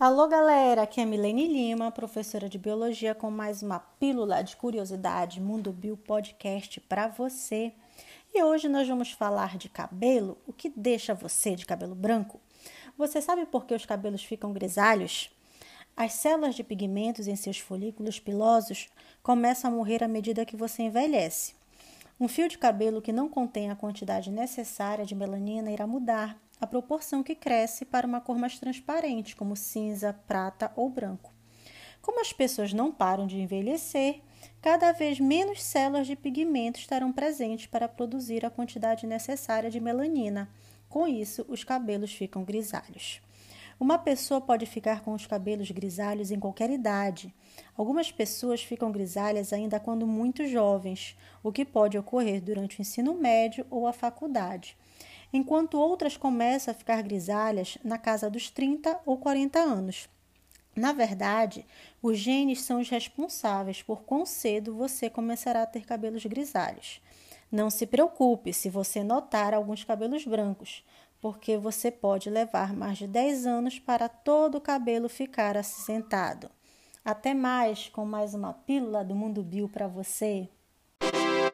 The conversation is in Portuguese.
Alô, galera! Aqui é Milene Lima, professora de biologia, com mais uma pílula de curiosidade Mundo Bio Podcast para você. E hoje nós vamos falar de cabelo, o que deixa você de cabelo branco. Você sabe por que os cabelos ficam grisalhos? As células de pigmentos em seus folículos pilosos começam a morrer à medida que você envelhece. Um fio de cabelo que não contém a quantidade necessária de melanina irá mudar a proporção que cresce para uma cor mais transparente, como cinza, prata ou branco. Como as pessoas não param de envelhecer, cada vez menos células de pigmento estarão presentes para produzir a quantidade necessária de melanina. Com isso, os cabelos ficam grisalhos. Uma pessoa pode ficar com os cabelos grisalhos em qualquer idade. Algumas pessoas ficam grisalhas ainda quando muito jovens, o que pode ocorrer durante o ensino médio ou a faculdade enquanto outras começam a ficar grisalhas na casa dos 30 ou 40 anos. Na verdade, os genes são os responsáveis por quão cedo você começará a ter cabelos grisalhos. Não se preocupe se você notar alguns cabelos brancos, porque você pode levar mais de 10 anos para todo o cabelo ficar acinzentado. Até mais com mais uma pílula do Mundo Bio para você.